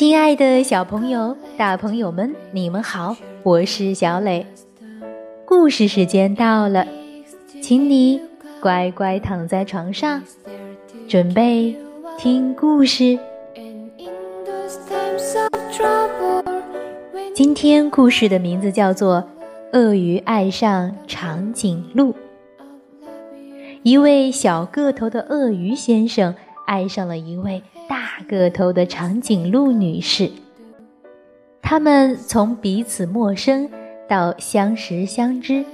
亲爱的小朋友、大朋友们，你们好，我是小磊。故事时间到了，请你乖乖躺在床上，准备听故事。今天故事的名字叫做《鳄鱼爱上长颈鹿》。一位小个头的鳄鱼先生爱上了一位。大个头的长颈鹿女士，他们从彼此陌生到相识相知，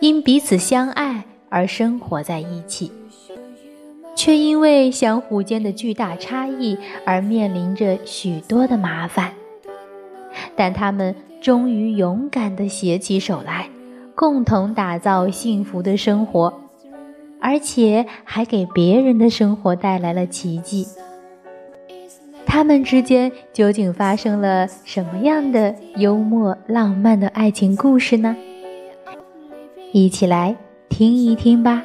因彼此相爱而生活在一起，却因为相互间的巨大差异而面临着许多的麻烦。但他们终于勇敢地携起手来，共同打造幸福的生活，而且还给别人的生活带来了奇迹。他们之间究竟发生了什么样的幽默浪漫的爱情故事呢？一起来听一听吧。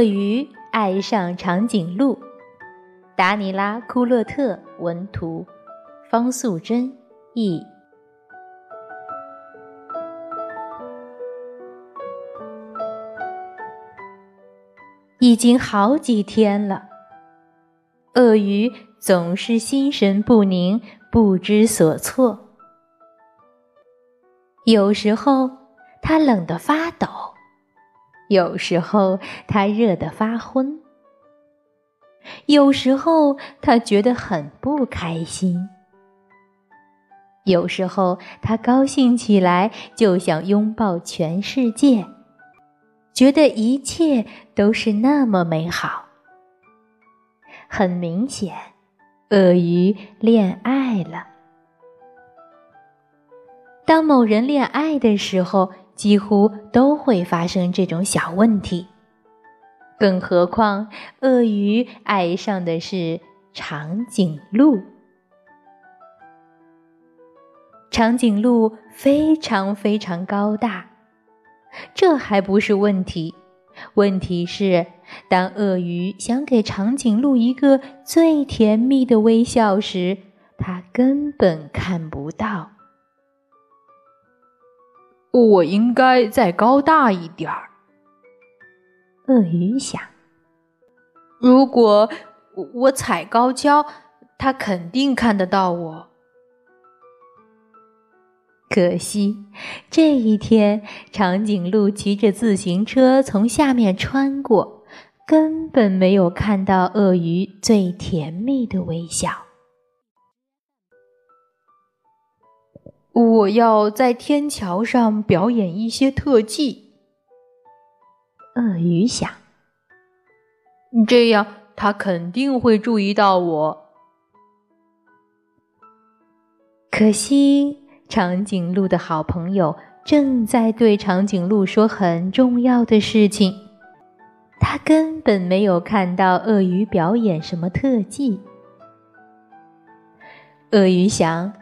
鳄鱼爱上长颈鹿，达尼拉·库勒特文图，方素珍译。已经好几天了，鳄鱼总是心神不宁、不知所措。有时候，它冷得发抖。有时候他热得发昏，有时候他觉得很不开心，有时候他高兴起来就想拥抱全世界，觉得一切都是那么美好。很明显，鳄鱼恋爱了。当某人恋爱的时候。几乎都会发生这种小问题，更何况鳄鱼爱上的是长颈鹿。长颈鹿非常非常高大，这还不是问题，问题是当鳄鱼想给长颈鹿一个最甜蜜的微笑时，它根本看不到。我应该再高大一点儿。鳄鱼想，如果我踩高跷，它肯定看得到我。可惜这一天，长颈鹿骑着自行车从下面穿过，根本没有看到鳄鱼最甜蜜的微笑。我要在天桥上表演一些特技，鳄鱼想，这样他肯定会注意到我。可惜，长颈鹿的好朋友正在对长颈鹿说很重要的事情，他根本没有看到鳄鱼表演什么特技。鳄鱼想。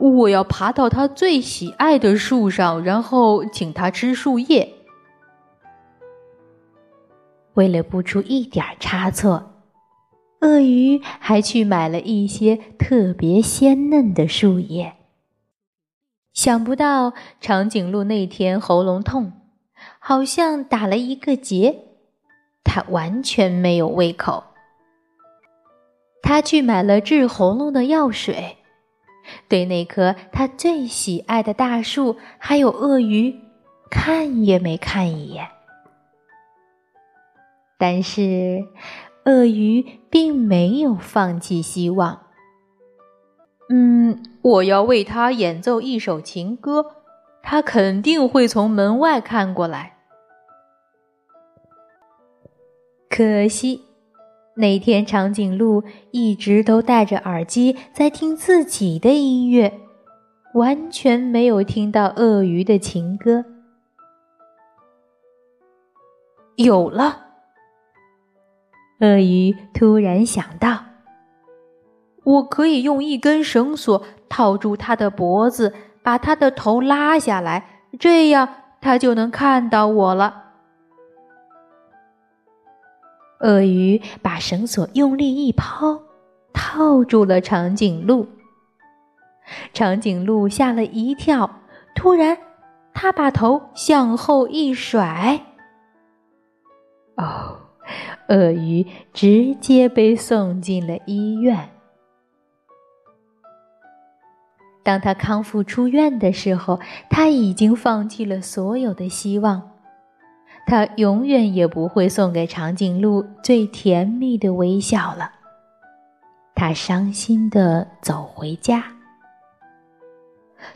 我要爬到他最喜爱的树上，然后请他吃树叶。为了不出一点差错，鳄鱼还去买了一些特别鲜嫩的树叶。想不到长颈鹿那天喉咙痛，好像打了一个结，它完全没有胃口。他去买了治喉咙的药水。对那棵他最喜爱的大树，还有鳄鱼，看也没看一眼。但是，鳄鱼并没有放弃希望。嗯，我要为他演奏一首情歌，他肯定会从门外看过来。可惜，那天长颈鹿一直都戴着耳机在听自己的音乐，完全没有听到鳄鱼的情歌。有了，鳄鱼突然想到，我可以用一根绳索套住它的脖子，把它的头拉下来，这样它就能看到我了。鳄鱼把绳索用力一抛，套住了长颈鹿。长颈鹿吓了一跳，突然，它把头向后一甩。哦，鳄鱼直接被送进了医院。当他康复出院的时候，他已经放弃了所有的希望。他永远也不会送给长颈鹿最甜蜜的微笑了。他伤心的走回家。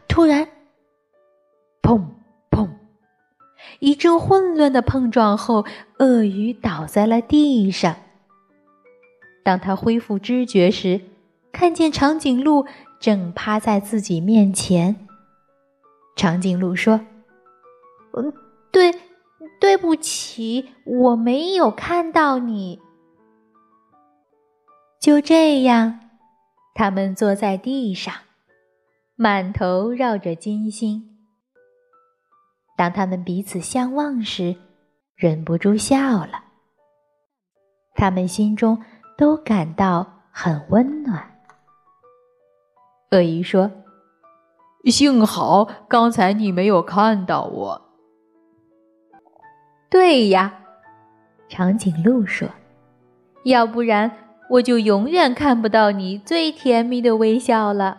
突然，砰砰，一阵混乱的碰撞后，鳄鱼倒在了地上。当他恢复知觉时，看见长颈鹿正趴在自己面前。长颈鹿说：“嗯，对。”对不起，我没有看到你。就这样，他们坐在地上，满头绕着金星。当他们彼此相望时，忍不住笑了。他们心中都感到很温暖。鳄鱼说：“幸好刚才你没有看到我。”对呀，长颈鹿说：“要不然我就永远看不到你最甜蜜的微笑了。”